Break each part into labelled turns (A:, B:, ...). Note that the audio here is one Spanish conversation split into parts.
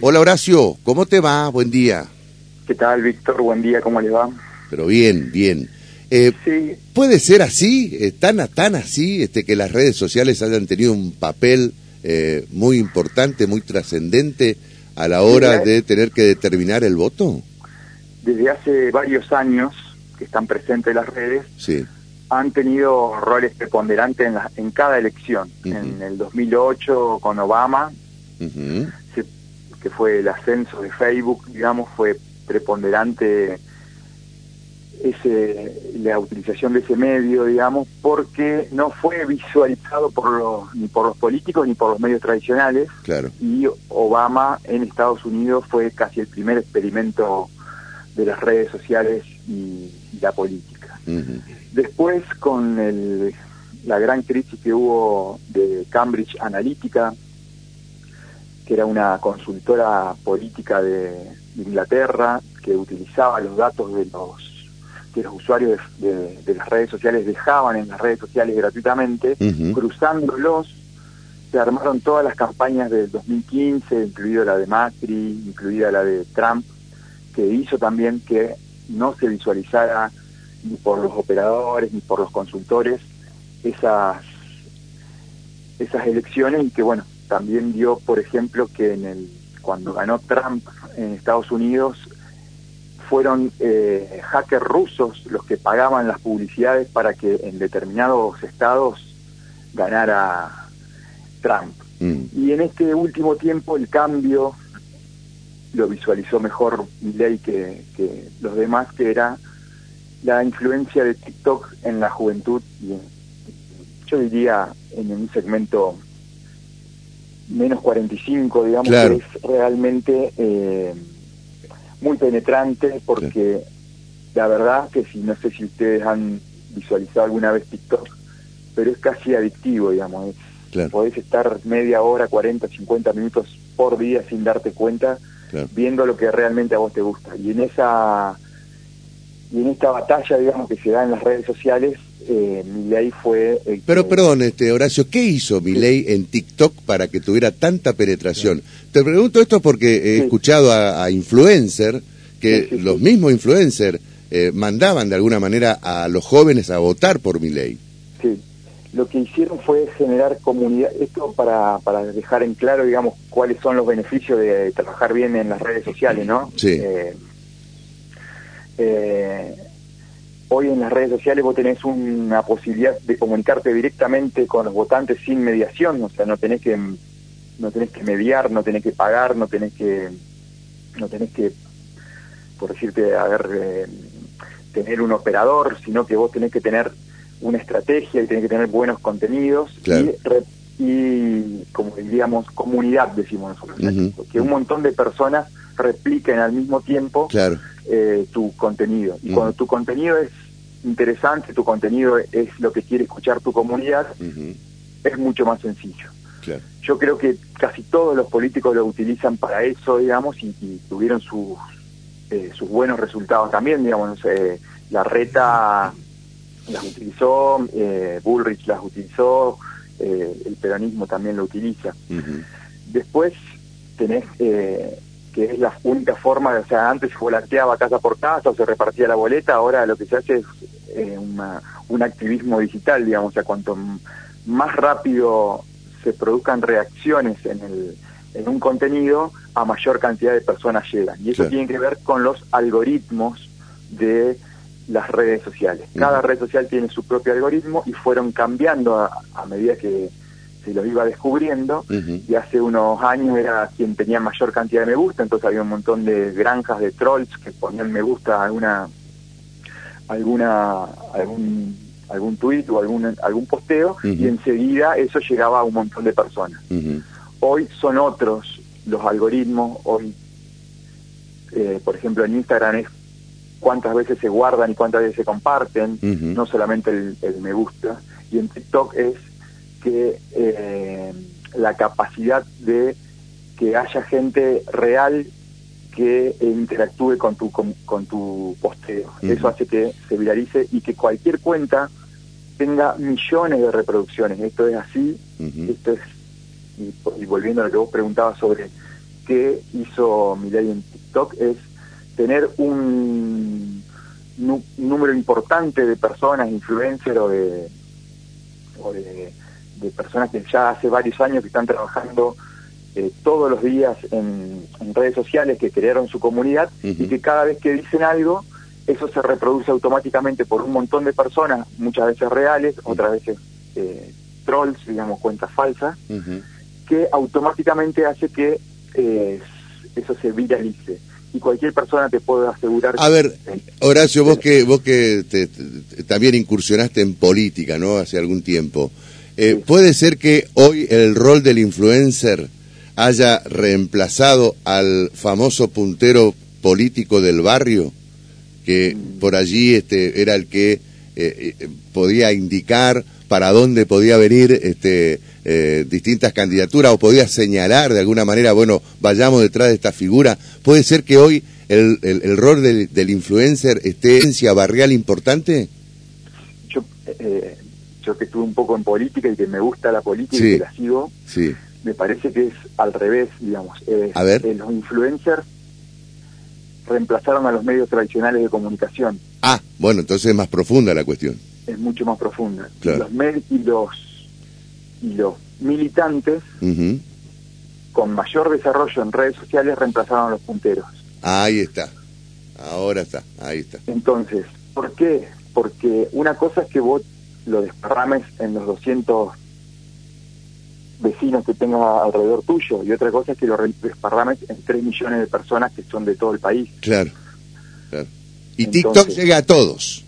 A: Hola Horacio, ¿cómo te va? Buen día.
B: ¿Qué tal, Víctor? Buen día, ¿cómo le va?
A: Pero bien, bien. Eh,
B: Sí,
A: ¿Puede ser así, eh, tan, tan así, este, que las redes sociales hayan tenido un papel eh, muy importante, muy trascendente a la hora de tener que determinar el voto?
B: desde hace varios años que están presentes las redes,
A: Sí.
B: han tenido roles preponderantes en, la- en cada elección.
A: Ujú.
B: En el 2008 con Obama, se- que fue el ascenso de Facebook, digamos, fue preponderante ese, la utilización de ese medio, digamos, porque no fue visualizado por los, ni por los políticos ni por los medios tradicionales.
A: Claro.
B: y Obama en Estados Unidos fue casi el primer experimento de las redes sociales y, y la política. Después, con el- la gran crisis que hubo de Cambridge Analytica, que era una consultora política de Inglaterra que utilizaba los datos de los que los usuarios de, de- de las redes sociales dejaban en las redes sociales gratuitamente, cruzándolos se armaron todas las campañas del 2015, incluida la de Macri, incluida la de Trump, que hizo también que no se visualizara ni por los operadores ni por los consultores esas esas elecciones y que bueno también dio por ejemplo que en el cuando ganó Trump en Estados Unidos fueron eh, hackers rusos los que pagaban las publicidades para que en determinados estados ganara Trump.
A: Mm.
B: Y en este último tiempo el cambio lo visualizó mejor Milley que, que los demás, que era la influencia de TikTok en la juventud y en- yo diría en un segmento menos 45, digamos,
A: Claro.
B: que es realmente eh, muy penetrante porque la verdad que si no sé si ustedes han visualizado alguna vez TikTok, pero es casi adictivo, digamos, es
A: Claro.
B: podés estar media hora, 40, 50 minutos por día sin darte cuenta, viendo lo que realmente a vos te gusta. Y en esa y en esta batalla, digamos, que se da en las redes sociales, eh, Milei fue el
A: Pero
B: que-
A: perdón, este Horacio, ¿qué hizo Milei en TikTok para que tuviera tanta penetración? Te pregunto esto porque he
B: Sí.
A: escuchado a, a influencer que
B: Sí, sí,
A: los
B: sí.
A: mismos influencers eh, mandaban de alguna manera a los jóvenes a votar por Milei.
B: Sí, lo que hicieron fue generar comunidad, esto para, para dejar en claro, digamos, cuáles son los beneficios de trabajar bien en las redes sociales, ¿no?
A: Sí.
B: Eh, eh, hoy en las redes sociales vos tenés una posibilidad de comunicarte directamente con los votantes sin mediación, o sea, no tenés que no tenés que mediar, no tenés que pagar, no tenés que no tenés que por decirte, a ver, eh, tener un operador, sino que vos tenés que tener una estrategia y tenés que tener buenos contenidos
A: Claro.
B: y, re- y, como diríamos, comunidad, decimos nosotros, que un montón de personas repliquen al mismo tiempo
A: Claro.
B: eh, tu contenido. Y
A: Ujú.
B: cuando tu contenido es interesante, tu contenido es lo que quiere escuchar tu comunidad, es mucho más sencillo.
A: Claro.
B: Yo creo que casi todos los políticos lo utilizan para eso, digamos, y, y tuvieron sus eh, sus buenos resultados también, digamos. eh, la reta las utilizó, eh, Bullrich las utilizó, eh, el peronismo también lo utiliza. Después tenés eh, que es la única forma, o sea, antes se volanteaba casa por casa o se repartía la boleta, ahora lo que se hace es eh, una- un activismo digital, digamos, o sea, cuanto más rápido se produzcan reacciones en, el, en un contenido, a mayor cantidad de personas llegan. Y eso tiene que ver con los algoritmos de las redes sociales. Cada red social tiene su propio algoritmo y fueron cambiando a, a medida que se los iba descubriendo. Y hace unos años era quien tenía mayor cantidad de me gusta, entonces había un montón de granjas de trolls que ponían me gusta a alguna alguna algún algún tweet o algún algún posteo y enseguida eso llegaba a un montón de personas. Hoy son otros los algoritmos, hoy eh, por ejemplo en Instagram es cuántas veces se guardan y cuántas veces se comparten, no solamente el, el me gusta, y en TikTok es que eh, la capacidad de que haya gente real que interactúe con tu con, con tu posteo.
A: Ujú.
B: Eso hace que se viralice y que cualquier cuenta tenga millones de reproducciones. Esto es así,
A: Ujú.
B: esto es, y, y volviendo a lo que vos preguntabas sobre que hizo Milei en TikTok es tener un, número importante de personas, influencers o de, o de, personas que ya hace varios años que están trabajando eh, todos los días en, redes sociales, que crearon su comunidad y que cada vez que dicen algo, eso se reproduce automáticamente por un montón de personas, muchas veces reales, otras veces eh, trolls, digamos, cuentas falsas, que automáticamente hace que eh, eso se viralice. Y cualquier persona te puede asegurar...
A: A ver, Horacio, vos que, vos que también incursionaste en política, ¿no? Hace algún tiempo. Eh, ¿Puede ser que hoy el rol del influencer haya reemplazado al famoso puntero político del barrio? que por allí este, era el que eh, eh, podía indicar para dónde podía venir este, distintas candidaturas o podía señalar de alguna manera, bueno, vayamos detrás de esta figura. ¿Puede ser que hoy el, el, rol del, del, influencer esté en barrial importante?
B: Yo, yo que estuve un poco en política y que me gusta la política y que la sigo,
A: sí.
B: me parece que es al revés, digamos.
A: A ver.
B: los influencers reemplazaron a los medios tradicionales de comunicación.
A: Ah, bueno, entonces es más profunda la cuestión.
B: Es mucho más profunda. Los y los y los militantes con mayor desarrollo en redes sociales reemplazaron a los punteros.
A: Ahí está. Ahora está, ahí está.
B: Entonces, ¿por qué? Porque una cosa es que vos lo desparrames en los 200 vecinos que tengas alrededor tuyo y otra cosa es que lo desparrames en 3 millones de personas que son de todo el país.
A: Claro, claro. Y TikTok llega a todos.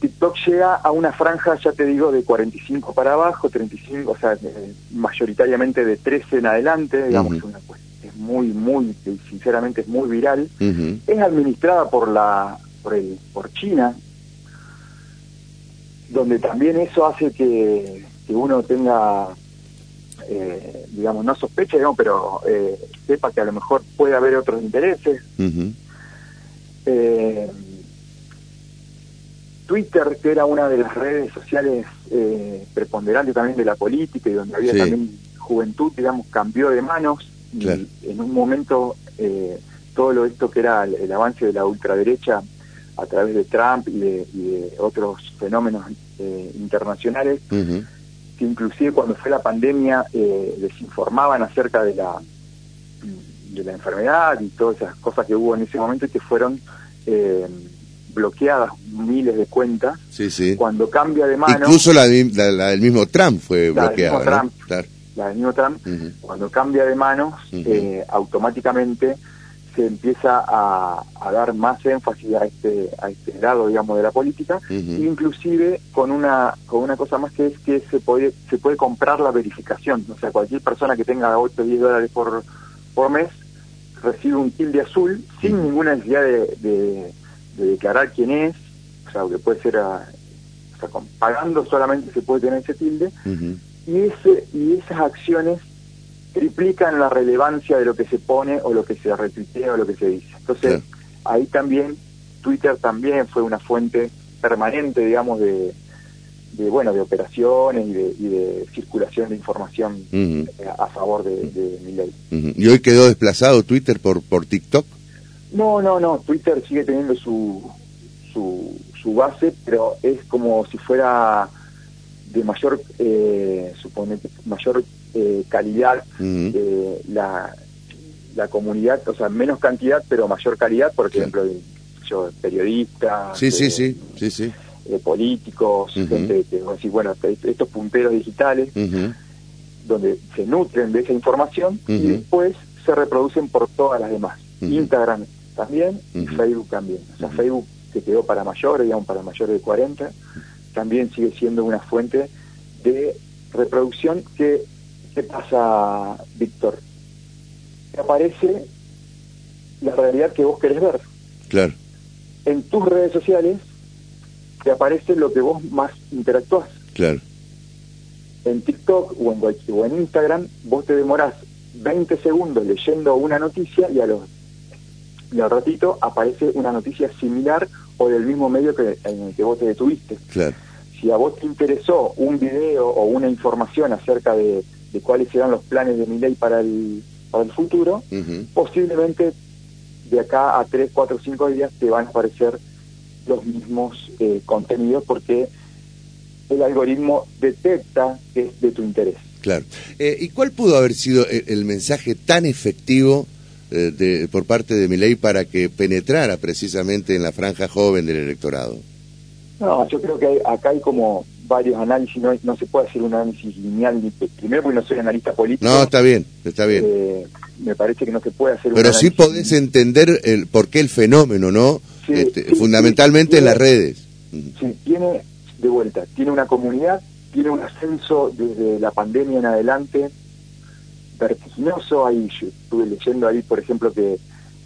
B: TikTok llega a una franja, ya te digo, de 45 para abajo, 35, o sea, eh, mayoritariamente de 13 en adelante, digamos, es muy, muy, sinceramente es muy viral. Es administrada por la, por, el, por China, donde también eso hace que, que uno tenga eh, digamos, no sospecha, digamos, pero eh, sepa que a lo mejor puede haber otros intereses. Eh, Twitter, que era una de las redes sociales preponderantes también de la política y donde había también juventud, digamos, cambió de manos y en un momento todo lo esto que era el, avance de la ultraderecha a través de Trump y de, otros fenómenos internacionales, que inclusive cuando fue la pandemia eh, desinformaban acerca de la de la enfermedad y todas esas cosas que hubo en ese momento y que fueron eh, bloqueadas miles de cuentas.
A: Sí, sí.
B: Cuando cambia de mano...
A: Incluso la, del mismo Trump fue bloqueada.
B: La del mismo Trump, cuando cambia de manos, eh, automáticamente se empieza a, dar más énfasis a este a este lado digamos de la política inclusive con una con una cosa más que es que se puede se puede comprar la verificación. O sea cualquier persona que tenga 8 o 10 dólares por por mes recibe un tilde azul sin ninguna necesidad de, declarar quién es. O sea que puede ser o sea, pagando solamente se puede tener ese tilde. Y ese y esas acciones triplican la relevancia de lo que se pone o lo que se retuitea o lo que se dice. Entonces, ahí también, Twitter también fue una fuente permanente, digamos, de, bueno, de operaciones y de, circulación de información eh, a favor de, ley.
A: ¿Y hoy quedó desplazado Twitter por, por TikTok?
B: No, no, no, Twitter sigue teniendo su, su, su base, pero es como si fuera de mayor, eh, supone, mayor eh, calidad eh, la, la comunidad, o sea, menos cantidad, pero mayor calidad, por ejemplo, yo, periodistas,
A: sí, sí, sí, sí, sí.
B: políticos, gente que, bueno, estos punteros digitales, donde se nutren de esa información y después se reproducen por todas las demás. Instagram también y Facebook también. O sea, Facebook se quedó para mayores, digamos, para mayores de 40 también sigue siendo una fuente de reproducción que, ¿qué pasa, Víctor? Te aparece la realidad que vos querés ver.
A: Claro.
B: En tus redes sociales te aparece lo que vos más interactuás.
A: Claro.
B: En TikTok o en, o en Instagram vos te demorás 20 segundos leyendo una noticia y a los y al ratito aparece una noticia similar o del mismo medio que en el que vos te detuviste.
A: Claro
B: si a vos te interesó un video o una información acerca de, cuáles serán los planes de mi ley para el, para el futuro, posiblemente de acá a 3, 4, 5 días te van a aparecer los mismos eh, contenidos porque el algoritmo detecta que es de tu interés.
A: Claro. Eh, ¿Y cuál pudo haber sido el, mensaje tan efectivo eh, de, por parte de mi ley para que penetrara precisamente en la franja joven del electorado?
B: No, yo creo que acá hay como varios análisis, no, no se puede hacer un análisis lineal, primero porque no soy analista político.
A: No, está bien, está bien.
B: Eh, me parece que no se puede hacer
A: Pero sí podés entender el, por qué el fenómeno, ¿no? Este, fundamentalmente en las redes.
B: Sí, tiene, de vuelta, tiene una comunidad, tiene un ascenso desde la pandemia en adelante vertiginoso. Ahí yo estuve leyendo ahí, por ejemplo, que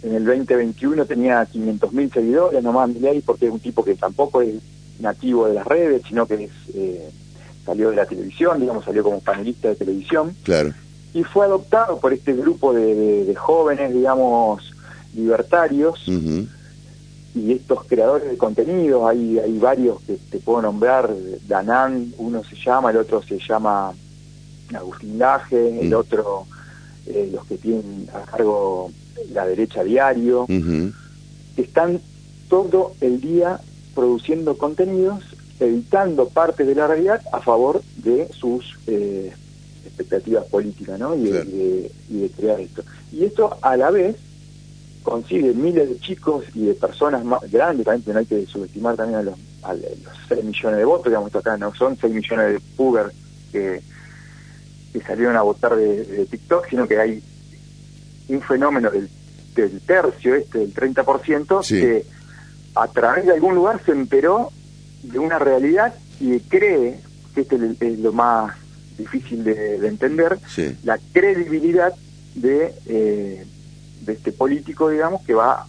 B: en el 2021 tenía 500.000 seguidores nomás Milei porque es un tipo que tampoco es nativo de las redes, sino que es, eh, salió de la televisión, digamos, salió como panelista de televisión.
A: Claro.
B: Y fue adoptado por este grupo de, jóvenes, digamos, libertarios. Y estos creadores de contenido, hay, hay varios que te puedo nombrar, Danan, uno se llama, el otro se llama Agustín Laje, el otro, eh, los que tienen a cargo la derecha diario, están todo el día produciendo contenidos, editando parte de la realidad a favor de sus eh, expectativas políticas, ¿no? Y, de, crear esto. Y esto a la vez consigue miles de chicos y de personas más grandes, también no hay que subestimar también a los, a los 6 millones de votos, digamos, acá no son 6 millones de puber que, que salieron a votar de, TikTok, sino que hay un fenómeno del, del tercio este, del 30%, que a través de algún lugar se enteró de una realidad y cree, que este es lo más difícil de, entender, la credibilidad de, eh, de este político, digamos, que va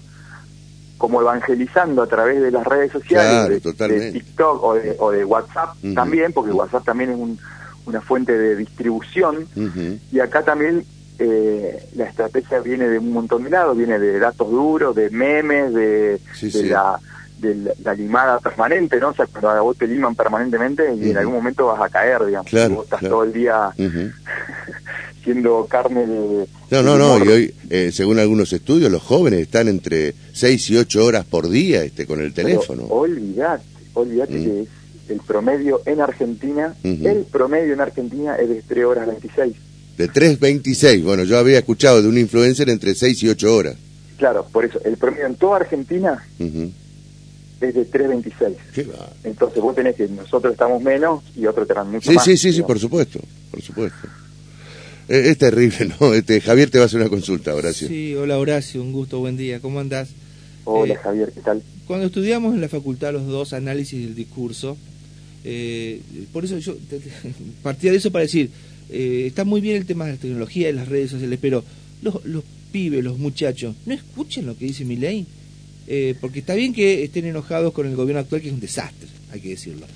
B: como evangelizando a través de las redes sociales, de, TikTok o de, WhatsApp también, porque WhatsApp también es una fuente de distribución, y acá también eh, la estrategia viene de un montón de lados, viene de datos duros, de memes, de, La, de la limada permanente, ¿no? O sea, cuando a vos te liman permanentemente y en algún momento vas a caer, digamos. vos estás todo el día siendo carne de...
A: No, no, no, y hoy, eh, según algunos estudios, los jóvenes están entre 6 y 8 horas por día este, con el teléfono.
B: olvidate, olvidate que es el promedio en Argentina, el promedio en Argentina es de 3 horas 26
A: de 3.26. Bueno, yo había escuchado de un influencer entre 6 y 8 horas.
B: Claro, por eso, el promedio en toda Argentina es de 3.26. Entonces vos tenés que nosotros estamos menos y otros te dan mucho
A: sí,
B: más.
A: Sí, sí, sí, por supuesto, por supuesto. Es, es, terrible, ¿no? Este, Javier te va a hacer una consulta, Horacio.
C: Sí, hola Horacio, un gusto, buen día, ¿cómo andás?
B: Hola eh, Javier, ¿qué tal?
C: Cuando estudiamos en la facultad los dos análisis del discurso, eh, por eso yo partía de eso para decir, eh, está muy bien el tema de la tecnología y las redes sociales, pero los, pibes, los muchachos, no escuchen lo que dice mi ley. Eh, porque está bien que estén enojados con el gobierno actual, que es un desastre, hay que decirlo.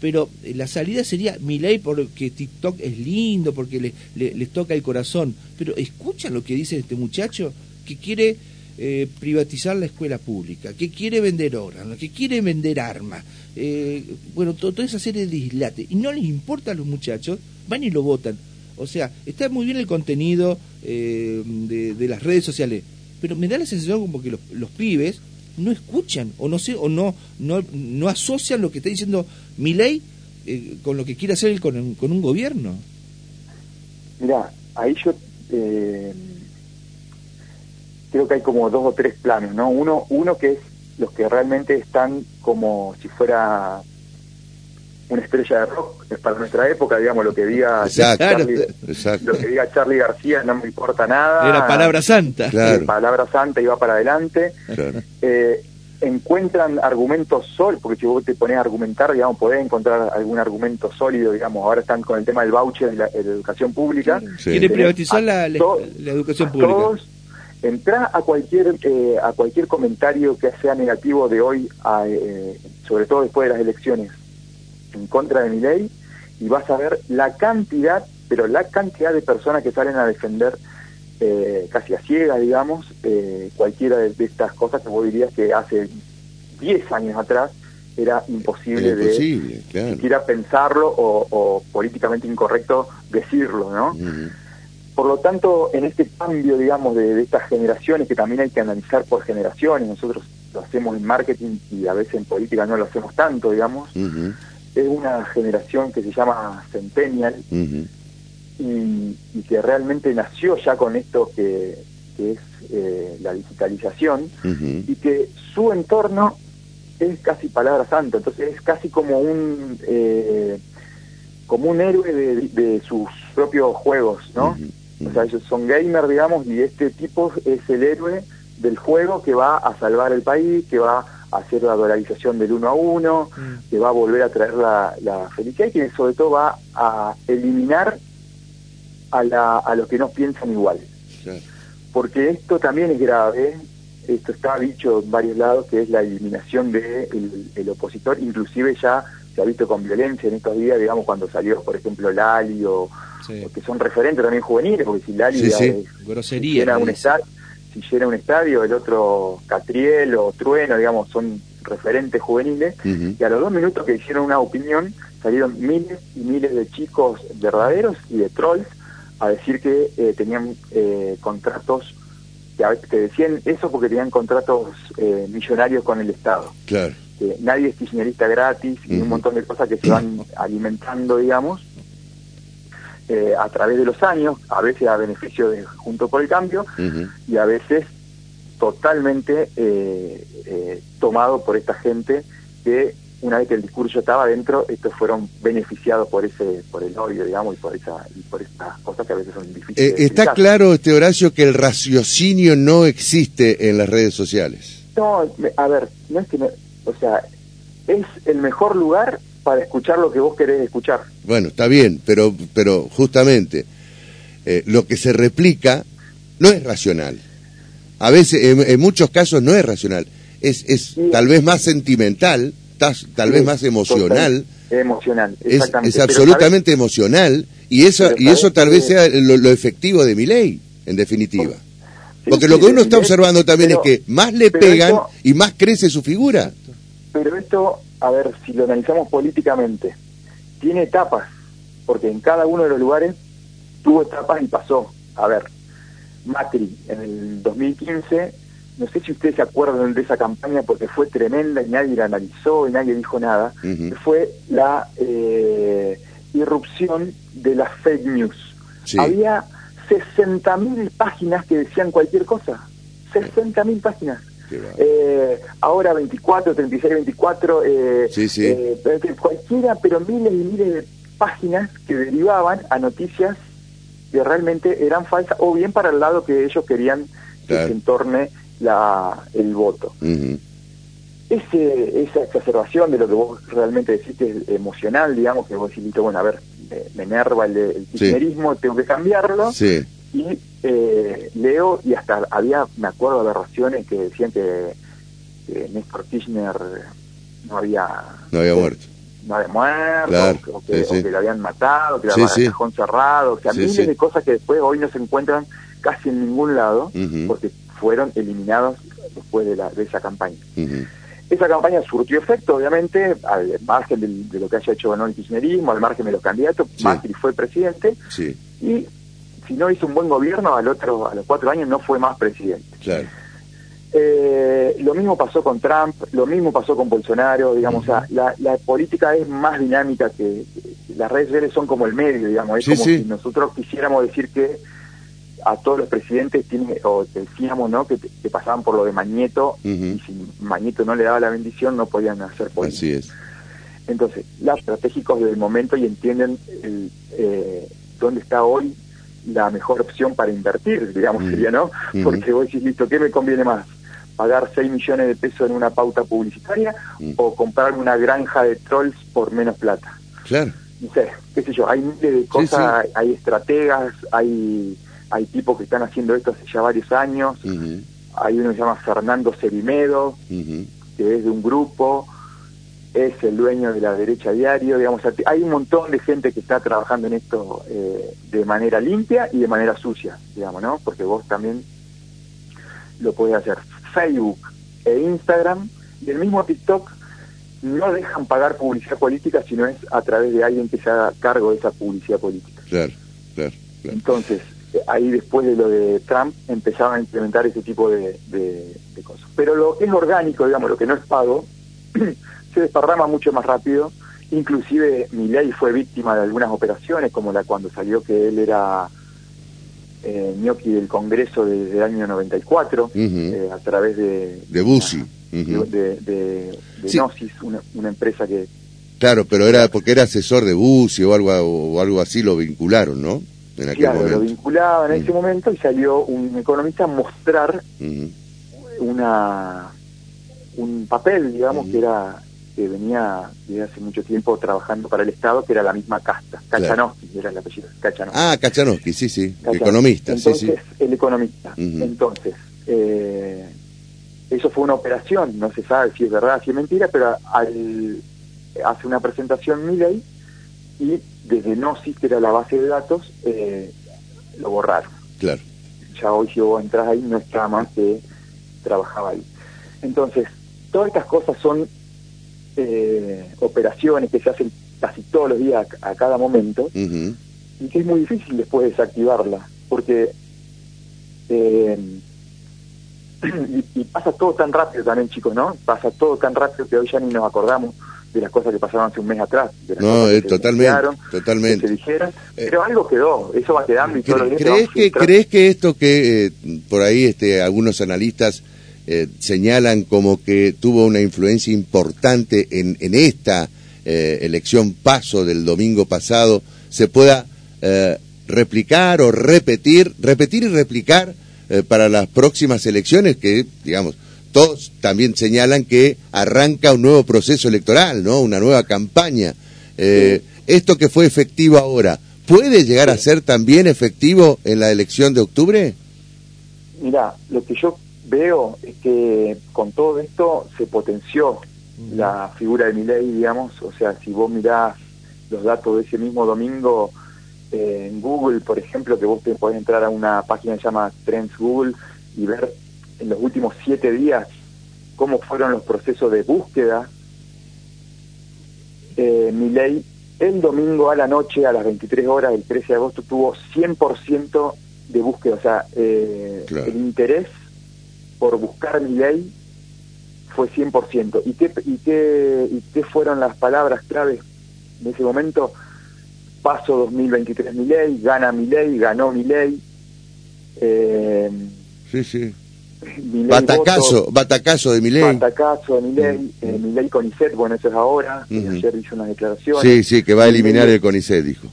C: Pero eh, la salida sería mi ley porque TikTok es lindo, porque les toca el corazón. Pero escuchan lo que dice este muchacho que quiere privatizar la escuela pública, que quiere vender órganos, que quiere vender armas. bueno, toda esa serie de dislate. Y no les importa a los muchachos van y lo votan. O sea, está muy bien el contenido eh, de, las redes sociales, pero me da la sensación como que los, pibes no escuchan o no sé o no no, no asocian lo que está diciendo mi ley eh, con lo que quiere hacer con, un gobierno.
B: Mira, ahí yo eh, creo que hay como dos o tres planos, ¿no? Uno, uno que es los que realmente están como si fuera una estrella de rock es para nuestra época, digamos, lo que diga Charlie, lo que diga Charlie García no me importa nada.
C: Era palabra santa.
B: Palabra santa y va para adelante. Eh, encuentran argumentos sólidos, porque si vos te pones a argumentar, digamos, podés encontrar algún argumento sólido, digamos, ahora están con el tema del voucher de la, educación pública.
C: Quiere privatizar la, educación pública. Todos,
B: entra a cualquier eh, a cualquier comentario que sea negativo de hoy, eh, sobre todo después de las elecciones, en contra de mi ley y vas a ver la cantidad, pero la cantidad de personas que salen a defender eh, casi a ciegas, digamos, eh, cualquiera de, estas cosas que vos dirías que hace 10 años atrás era imposible, de siquiera pensarlo o, políticamente incorrecto decirlo, ¿no? Por lo tanto, en este cambio, digamos, de, de, estas generaciones, que también hay que analizar por generaciones, nosotros lo hacemos en marketing y a veces en política no lo hacemos tanto, digamos, es una generación que se llama Centennial y, y, que realmente nació ya con esto que, que es eh, la digitalización y que su entorno es casi palabra santa, entonces es casi como un... Eh, como un héroe de, de, sus propios juegos, ¿no? O sea, ellos son gamers, digamos, y este tipo es el héroe del juego que va a salvar el país, que va a hacer la dolarización del uno a uno, mm. que va a volver a traer la, la, felicidad y que sobre todo va a eliminar a, la, a los que no piensan igual. Porque esto también es grave, esto está dicho en varios lados, que es la eliminación del de el opositor, inclusive ya se ha visto con violencia en estos días, digamos, cuando salió, por ejemplo, Lali o, que son referentes también juveniles, porque si Lali
C: sí, Grosería,
B: era un estadio, si llega un estadio, el otro Catriel o Trueno, digamos, son referentes juveniles, y a los dos minutos que hicieron una opinión, salieron miles y miles de chicos verdaderos y de trolls a decir que eh, tenían eh, contratos, que, que, decían eso porque tenían contratos eh, millonarios con el Estado.
A: Claro.
B: Que nadie es kirchnerista gratis y un montón de cosas que se van alimentando, digamos, eh, a través de los años, a veces a beneficio de Junto por el Cambio y a veces totalmente eh, eh, tomado por esta gente que una vez que el discurso estaba dentro, estos fueron beneficiados por ese, por el odio, digamos, y por esa, y por estas cosas que a veces son difíciles.
A: está claro, este Horacio, que el raciocinio no existe en las redes sociales.
B: No, a ver, no es que, no, o sea, es el mejor lugar para escuchar lo que vos querés escuchar.
A: Bueno, está bien, pero, pero justamente eh, lo que se replica no es racional. A veces, en, muchos casos no es racional. Es, es tal vez más sentimental, tal, vez más emocional.
B: Emocional,
A: exactamente. Es, absolutamente emocional y eso, y eso tal vez sea lo, efectivo de mi ley, en definitiva. Porque lo que uno está observando también es que más le pegan y más crece su figura.
B: Pero esto a ver, si lo analizamos políticamente, tiene etapas, porque en cada uno de los lugares tuvo etapas y pasó. A ver, Macri en el 2015, no sé si ustedes se acuerdan de esa campaña porque fue tremenda y nadie la analizó y nadie dijo nada, fue la eh, irrupción de las fake news. Había 60.000 páginas que decían cualquier cosa, 60.000 páginas. Eh, ahora 24, 36, 24, eh, eh, cualquiera, pero miles y miles de páginas que derivaban a noticias que realmente eran falsas o bien para el lado que ellos querían que se entorne la, el voto. Ese, esa exacerbación de lo que vos realmente decís que es emocional, digamos, que vos decís, bueno, a ver, me, enerva el, kirchnerismo, tengo que cambiarlo, y eh, leo y hasta había, me acuerdo de raciones que decían que, Néstor Kirchner no había...
A: No había muerto.
B: No había muerto, o, que, lo habían matado, que sí, sí. cajón cerrado, o sea, miles de cosas que después hoy no se encuentran casi en ningún lado, porque fueron eliminados después de, la, de esa campaña. Esa campaña surtió efecto, obviamente, al margen de, lo que haya hecho el kirchnerismo, al margen de los candidatos, Macri fue presidente, y si no hizo un buen gobierno, al otro, a los cuatro años no fue más presidente. Eh, lo mismo pasó con Trump, lo mismo pasó con Bolsonaro, digamos, la, la, política es más dinámica que, las redes sociales son como el medio, digamos, es como si nosotros quisiéramos decir que a todos los presidentes tiene, o decíamos no que, pasaban por lo de Mañeto y si Mañeto no le daba la bendición no podían hacer política.
A: Así es.
B: Entonces, los estratégicos del momento y entienden el, eh, dónde está hoy la mejor opción para invertir, digamos, mm. sería, ¿no? Mm. Porque vos decís, listo, ¿qué me conviene más? ¿Pagar 6 millones de pesos en una pauta publicitaria mm. o comprar una granja de trolls por menos plata?
A: Claro.
B: No sé, qué sé yo, hay miles de cosas, hay estrategas, hay, hay tipos que están haciendo esto hace ya varios años. Hay uno que se llama Fernando Cerimedo, que es de un grupo es el dueño de la derecha diario, digamos, hay un montón de gente que está trabajando en esto eh, de manera limpia y de manera sucia, digamos, ¿no? Porque vos también lo podés hacer. Facebook e Instagram y el mismo TikTok no dejan pagar publicidad política si no es a través de alguien que se haga cargo de esa publicidad política.
A: Claro, claro.
B: Entonces, ahí después de lo de Trump empezaban a implementar ese tipo de, de, cosas. Pero lo que es orgánico, digamos, lo que no es pago, se desparrama mucho más rápido. Inclusive Milei fue víctima de algunas operaciones, como la cuando salió que él era eh, gnocchi del Congreso desde el año 94, eh, a través de...
A: De Bussi.
B: De, de, Gnosis, una, una, empresa que...
A: Claro, pero era porque era asesor de Bussi o algo, o algo así, lo vincularon, ¿no?
B: claro, lo vinculaba en ese momento y salió un economista a mostrar una un papel, digamos, que era que venía desde hace mucho tiempo trabajando para el Estado, que era la misma casta, Kachanowski, era el apellido, Kachanowski.
A: Ah, Kachanowski, sí, sí, economista,
B: Entonces,
A: sí,
B: sí. el economista. Entonces, eh, eso fue una operación, no se sabe si es verdad, si es mentira, pero al, hace una presentación Milley y desde Gnosis, que era la base de datos, eh, lo borraron.
A: Claro.
B: Ya hoy si vos entras ahí no está más que trabajaba ahí. Entonces, todas estas cosas son eh, operaciones que se hacen casi todos los días a, cada momento y que es muy difícil después desactivarla porque eh, y, pasa todo tan rápido también chicos no pasa todo tan rápido que hoy ya ni nos acordamos de las cosas que pasaron hace un mes atrás
A: no es totalmente totalmente.
B: se dijeron eh, pero algo quedó eso va quedando y todo
A: crees que crees que esto que por ahí este algunos analistas eh, señalan como que tuvo una influencia importante en, en esta eh, elección paso del domingo pasado, se pueda eh, replicar o repetir, repetir y replicar para las próximas elecciones que, digamos, todos también señalan que arranca un nuevo proceso electoral, ¿no? Una nueva campaña. Esto que fue efectivo ahora, ¿puede llegar a ser también efectivo en la elección de octubre?
B: Mira, lo que yo veo es que con todo esto se potenció la figura de Milei, digamos, o sea, si vos mirás los datos de ese mismo domingo eh, en Google, por ejemplo, que vos te podés entrar a una página que se llama Trends Google y ver en los últimos siete días cómo fueron los procesos de búsqueda, eh, Milei el domingo a la noche, a las 23 horas del 13 de agosto, tuvo 100% de búsqueda, o sea, eh, el interés por buscar mi ley fue 100%. ¿Y qué, y, qué, ¿Y qué fueron las palabras claves en ese momento? Paso 2023 mi ley, gana mi ley, ganó mi ley.
A: Eh, sí, sí. Batacazo, batacazo de mi ley.
B: Batacazo de mi ley, mm, eh, mi ley CONICET, bueno, eso es ahora. Ayer hizo unas declaraciones.
A: Sí, sí, que va a eliminar el CONICET, dijo.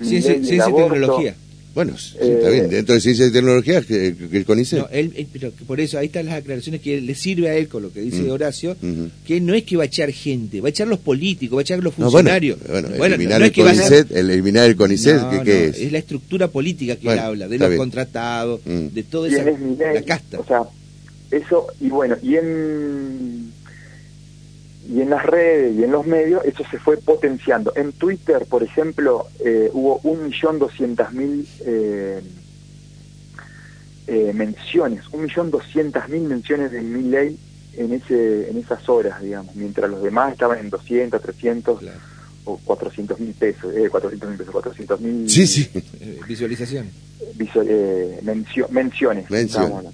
C: Sí, sí, sí, tecnología.
A: Bueno, está bien, eh, dentro de ciencia y tecnología que, el CONICET.
C: No, él, pero por eso ahí están las aclaraciones que le sirve a él con lo que dice mm. Horacio, que no es que va a echar gente, va a echar los políticos, va a echar los funcionarios.
A: bueno, eliminar, el CONICET, eliminar el CONICET, ¿qué, es?
C: Es la estructura política que él habla, de los contratados, mm. de toda esa la casta.
B: O sea, eso, y bueno, y en y en las redes y en los medios eso se fue potenciando. En Twitter, por ejemplo, eh, hubo un millón doscientas mil eh, eh, menciones, un millón doscientas mil menciones de mi ley en ese en esas horas, digamos, mientras los demás estaban en 200, 300 o 400 mil pesos, eh, 400 mil pesos, 400 mil...
A: Sí, sí.
C: Visualizaciones.
B: menciones. menciones.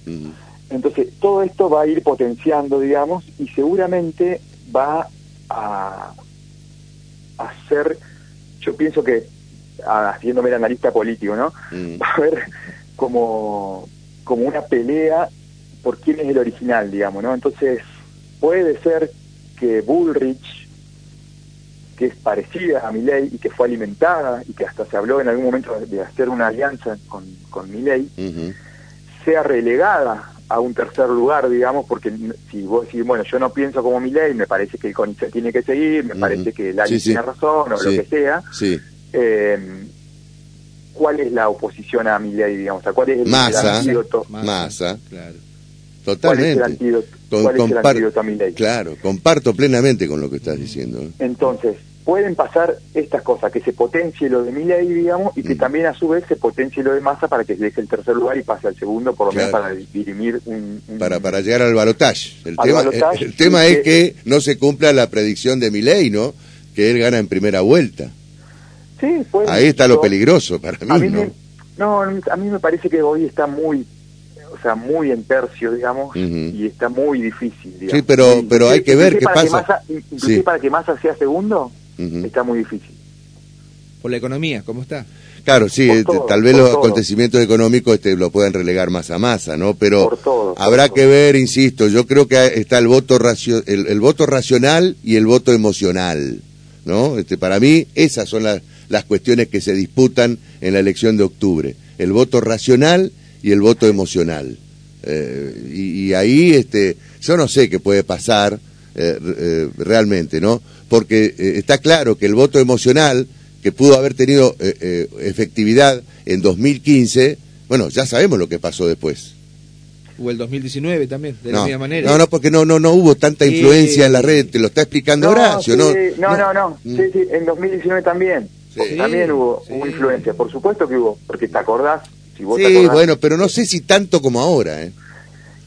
B: Entonces, todo esto va a ir potenciando, digamos, y seguramente va a hacer, yo pienso que, haciéndome el analista político, ¿no? Mm. Va a haber como, como una pelea por quién es el original, digamos, ¿no? Entonces, puede ser que Bullrich, que es parecida a Milley y que fue alimentada y que hasta se habló en algún momento de hacer una alianza con, con Milley, sea relegada a un tercer lugar, digamos, porque si vos decís, bueno, yo no pienso como mi ley, me parece que el CONICET tiene que seguir, me parece que la tiene razón o lo que sea, eh, ¿cuál es la oposición a mi ley, digamos? ¿Cuál es el,
A: masa, antídoto? Masa, claro. Totalmente.
B: ¿Cuál es el antídoto, a mi ley?
A: Claro, comparto plenamente con lo que estás diciendo.
B: Entonces, pueden pasar estas cosas, que se potencie lo de Milei, digamos, y que mm. también a su vez se potencie lo de Massa para que se deje el tercer lugar y pase al segundo, por lo menos para dirimir un,
A: Para, para llegar al balotaje. El, tema, el, tema es que, no se cumpla la predicción de Milei, ¿no? Que él gana en primera vuelta.
B: Sí, pues,
A: Ahí está lo peligroso para mí, ¿no?
B: No, a mí me parece que hoy está muy o sea, muy en tercio, digamos, y está muy difícil. Digamos.
A: Sí, pero, pero hay que ver qué pasa.
B: para que Massa sea segundo, está muy difícil.
C: Por la economía, ¿cómo está?
A: Claro, sí, este, tal vez los acontecimientos económicos este, lo puedan relegar más a masa, ¿no? Pero habrá que ver, insisto, yo creo que está el voto, el, voto racional y el voto emocional, ¿no? Este, para mí esas son las, las cuestiones que se disputan en la elección de octubre, el voto racional y el voto emocional. Eh, y, ahí este, yo no sé qué puede pasar eh, eh, realmente, ¿no? Porque está claro que el voto emocional, que pudo haber tenido efectividad en 2015, bueno, ya sabemos lo que pasó después.
C: O el 2019 también, de la misma manera.
A: No, no, porque no, no, no hubo tanta influencia en la red, te lo está explicando Horacio,
B: ¿no? No, no, no, mm. sí, sí, en 2019 también. también hubo, hubo influencia, por supuesto que hubo, porque te acordás
A: sí, bueno, pero no sé si tanto como ahora, ¿eh?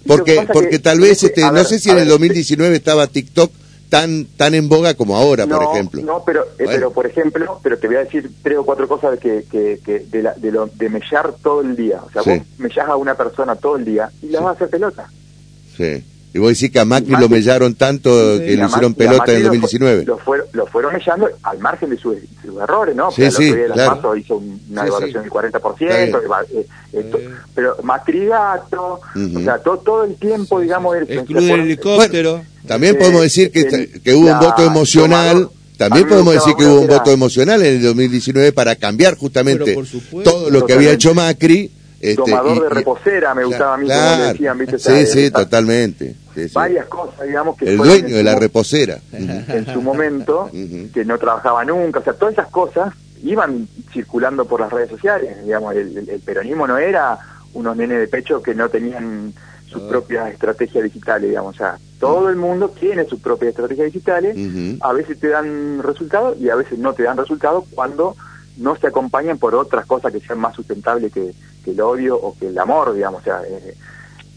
A: Porque, porque tal vez, este, no sé si en el 2019 estaba TikTok tan tan en boga como ahora, por ejemplo.
B: No, pero, eh, pero por ejemplo, pero te voy a decir tres o cuatro cosas que, que, que de, la, de, lo, de mellar todo el día. O sea, vos mellás a una persona todo el día y la vas a hacer pelota.
A: Sí. Y vos decís que a Macri lo mellaron tanto que le hicieron pelota en el 2019.
B: Lo, lo, fueron mellando al margen de, sus errores, ¿no?
A: Sí, sí, el claro.
B: hizo una devaluación del 40%, eh, eh, pero Macri gato, o sea, todo, todo el tiempo, digamos...
C: El, el helicóptero.
A: también podemos decir que, que hubo un voto emocional... También podemos decir que hubo un voto emocional en el 2019 para cambiar justamente todo lo que había hecho Macri
B: este, tomador de reposera, me gustaba a mí,
A: como decían, ¿viste? Sí, sí, totalmente.
B: Varias cosas, digamos, que...
A: El dueño de la reposera.
B: En su momento, que no trabajaba nunca, o sea, todas esas cosas iban circulando por las redes sociales, digamos, el, peronismo no era unos nenes de pecho que no tenían sus ah. propias estrategias digitales, digamos, o sea, todo el mundo tiene sus propias estrategias digitales, a veces te dan resultados y a veces no te dan resultados cuando no se acompañan por otras cosas que sean más sustentables que, el odio o que el amor, digamos. O sea, eh,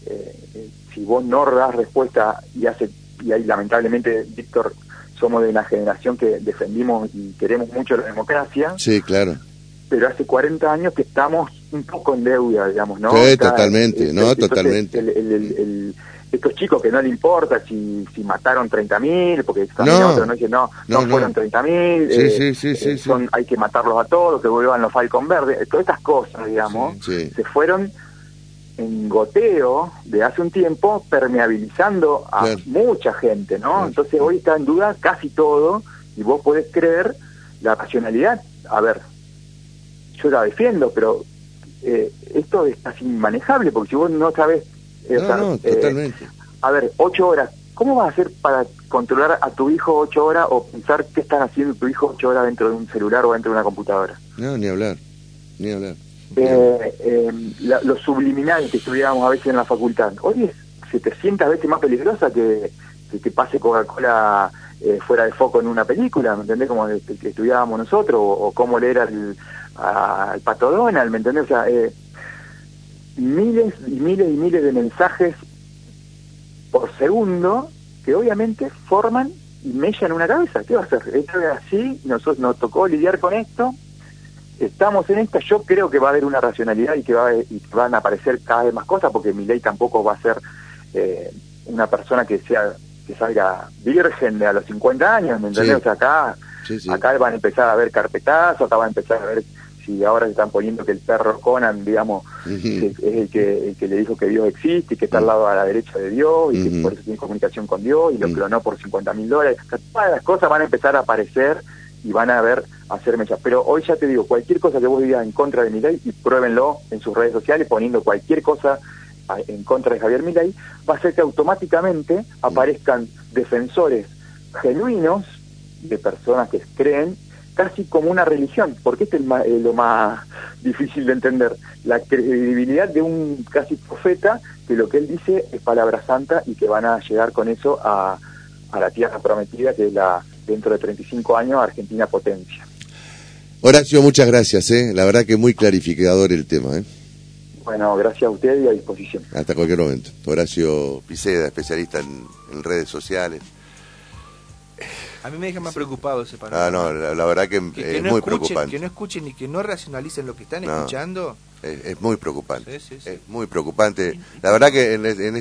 B: eh, si vos no das respuesta y hace y ahí lamentablemente, Víctor, somos de una generación que defendimos y queremos mucho la democracia.
A: Sí, claro.
B: Pero hace 40 años que estamos un poco en deuda, digamos, ¿no?
A: Sí, totalmente, ¿no? totalmente.
B: el, estos chicos que no le importa si, si mataron 30.000, porque también no, otros no dicen, no, no, fueron 30.000, sí, eh, sí, sí, eh, son, hay que matarlos a todos, que vuelvan los Falcon Verdes, todas estas cosas, digamos, se fueron en goteo de hace un tiempo permeabilizando a mucha gente, ¿no? Entonces hoy está en duda casi todo y vos podés creer la racionalidad. A ver, yo la defiendo, pero eh, esto es casi inmanejable porque si vos no sabes
A: eh, no, eh, totalmente.
B: a ver, ocho horas. ¿Cómo vas a hacer para controlar a tu hijo ocho horas o pensar qué están haciendo tu hijo ocho horas dentro de un celular o dentro de una computadora?
A: No, ni hablar, ni hablar.
B: Eh, lo subliminal que estudiábamos a veces en la facultad, hoy es 700 veces más peligrosa que que, pase Coca-Cola fuera de foco en una película, ¿me entendés? Como que, estudiábamos nosotros, o, cómo leer al, al Pato Donald, ¿me entendés? O sea, eh, miles y miles y miles de mensajes por segundo que obviamente forman y mellan una cabeza. ¿Qué va a hacer? Esto es así, nosotros nos tocó lidiar con esto, estamos en esta, yo creo que va a haber una racionalidad y que, va y van a aparecer cada vez más cosas, porque mi ley tampoco va a ser eh, una persona que sea que salga virgen de a los 50 años, ¿me? O sea, acá, acá van a empezar a ver carpetazos, acá van a empezar a ver si ahora se están poniendo que el perro Conan, digamos, es el que, que le dijo que Dios existe y que está al lado a la derecha de Dios y que por eso tiene comunicación con Dios y lo clonó por 50 mil dólares. todas las cosas van a empezar a aparecer y van a ver, a hacer mechas. Pero hoy ya te digo, cualquier cosa que vos digas en contra de Milei y pruébenlo en sus redes sociales poniendo cualquier cosa en contra de Javier Milei, va a ser que automáticamente aparezcan defensores genuinos de personas que creen casi como una religión, porque este es eh, lo más difícil de entender, la credibilidad de un casi profeta, que lo que él dice es palabra santa y que van a llegar con eso a, a la tierra prometida, que es la dentro de 35 años Argentina potencia.
A: Horacio, muchas gracias, ¿eh? la verdad que muy clarificador el tema. ¿eh?
B: Bueno, gracias a usted y a disposición.
A: Hasta cualquier momento. Horacio Piceda, especialista en redes sociales.
C: A mí me deja más preocupado ese panorama.
A: Ah, no, la, verdad que, es muy preocupante.
C: Que no escuchen y que no racionalicen lo que están escuchando
A: Es, muy preocupante. Es muy preocupante. La verdad que en, en este